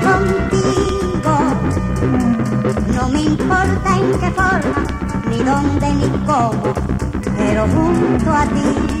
contigo. No me importa en qué forma, ni dónde ni cómo, pero junto a ti.